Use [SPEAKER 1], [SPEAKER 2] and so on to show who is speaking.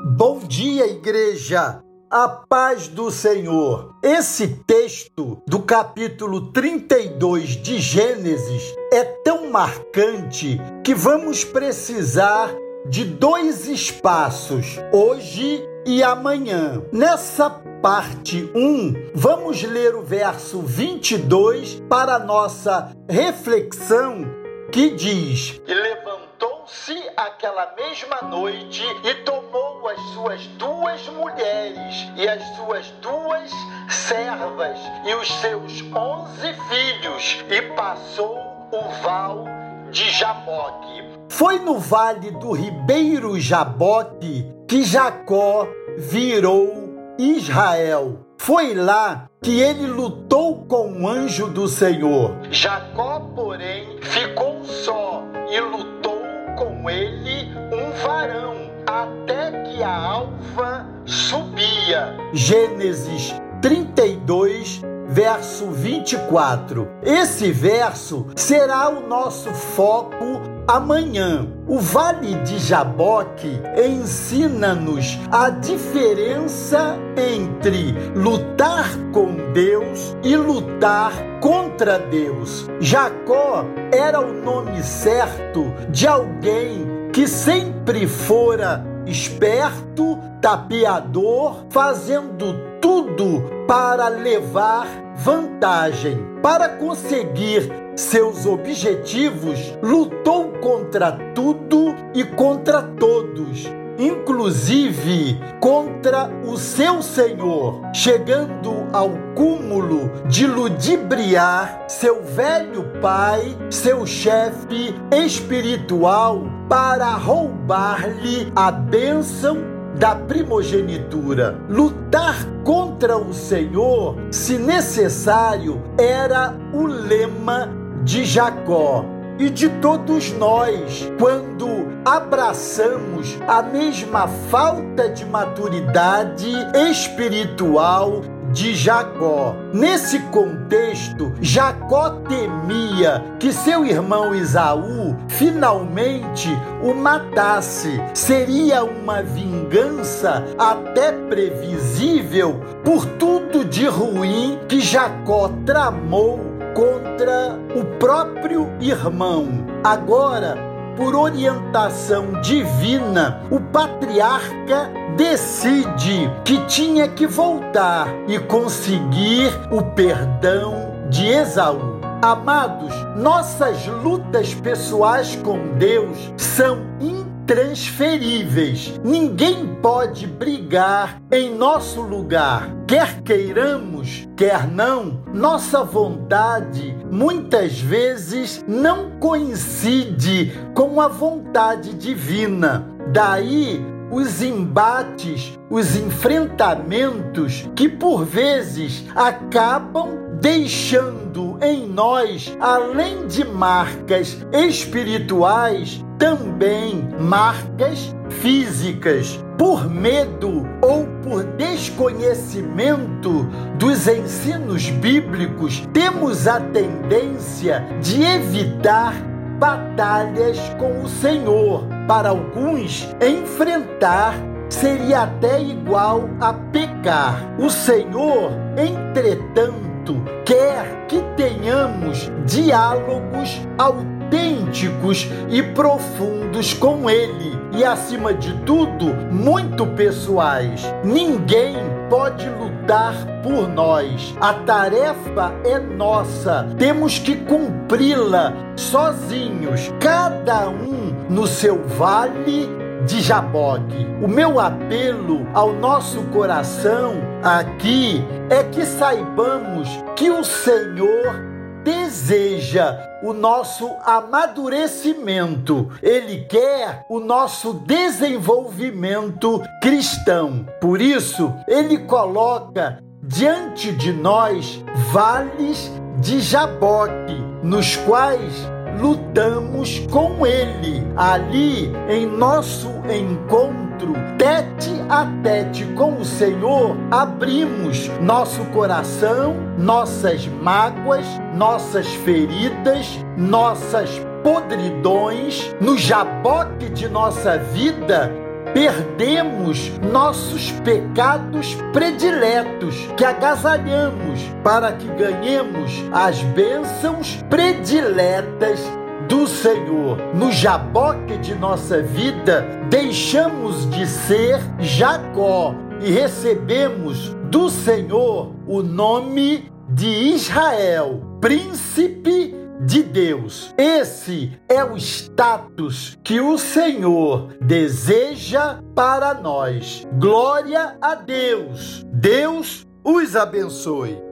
[SPEAKER 1] Bom dia, igreja! A paz do Senhor. Esse texto do capítulo 32 de Gênesis é tão marcante que vamos precisar de dois espaços, hoje e amanhã. Nessa parte 1, vamos ler o verso 22 para nossa reflexão que diz: E levantou-se aquela mesma noite e tomou as suas duas mulheres e as suas duas servas e os seus onze filhos e passou o val de Jaboque. Foi no vale do ribeiro Jaboque que Jacó virou Israel. Foi lá que ele lutou com o anjo do Senhor. Jacó, porém, varão até que a alva subia. Gênesis 32, verso 24. Esse verso será o nosso foco amanhã. O Vale de Jaboque ensina-nos a diferença entre lutar com Deus e lutar contra Deus. Jacó era o nome certo de alguém que sempre fora esperto, tapeador, fazendo tudo para levar vantagem. Para conseguir seus objetivos, lutou contra tudo e contra todos, inclusive contra o seu senhor, chegando ao cúmulo de ludibriar seu velho pai, seu chefe espiritual, para roubar-lhe a bênção da primogenitura. Lutar contra o Senhor, se necessário, era o lema de Jacó e de todos nós quando abraçamos a mesma falta de maturidade espiritual de Jacó. Nesse contexto, Jacó temia que seu irmão Isaú finalmente o matasse. Seria uma vingança até previsível por tudo de ruim que Jacó tramou contra o próprio irmão. Agora, por orientação divina, o patriarca decide que tinha que voltar e conseguir o perdão de Esaú. Amados, nossas lutas pessoais com Deus são intransferíveis. Ninguém pode brigar em nosso lugar. Quer queiramos, quer não, nossa vontade muitas vezes não coincide com a vontade divina. Daí os embates, os enfrentamentos que por vezes acabam deixando em nós, além de marcas espirituais, também marcas físicas. Por medo ou por desconhecimento dos ensinos bíblicos, temos a tendência de evitar batalhas com o Senhor. Para alguns, enfrentar seria até igual a pecar. O Senhor, entretanto, quer que tenhamos diálogos autênticos e profundos com Ele e, acima de tudo, muito pessoais. Ninguém pode lutar por nós. A tarefa é nossa. Temos que cumpri-la sozinhos, cada um no seu vale de Jaboque. O meu apelo ao nosso coração aqui é que saibamos que o Senhor deseja o nosso amadurecimento, ele quer o nosso desenvolvimento cristão. Por isso, ele coloca diante de nós vales de Jaboque, nos quais lutamos com Ele. Ali, em nosso encontro, tete a tete com o Senhor, abrimos nosso coração, nossas mágoas, nossas feridas, nossas podridões, no jaboque de nossa vida perdemos nossos pecados prediletos que agasalhamos para que ganhemos as bênçãos prediletas do Senhor no jaboque de nossa vida, deixamos de ser Jacó e recebemos do Senhor o nome de Israel, príncipe de Deus. Esse é o status que o Senhor deseja para nós. Glória a Deus. Deus os abençoe.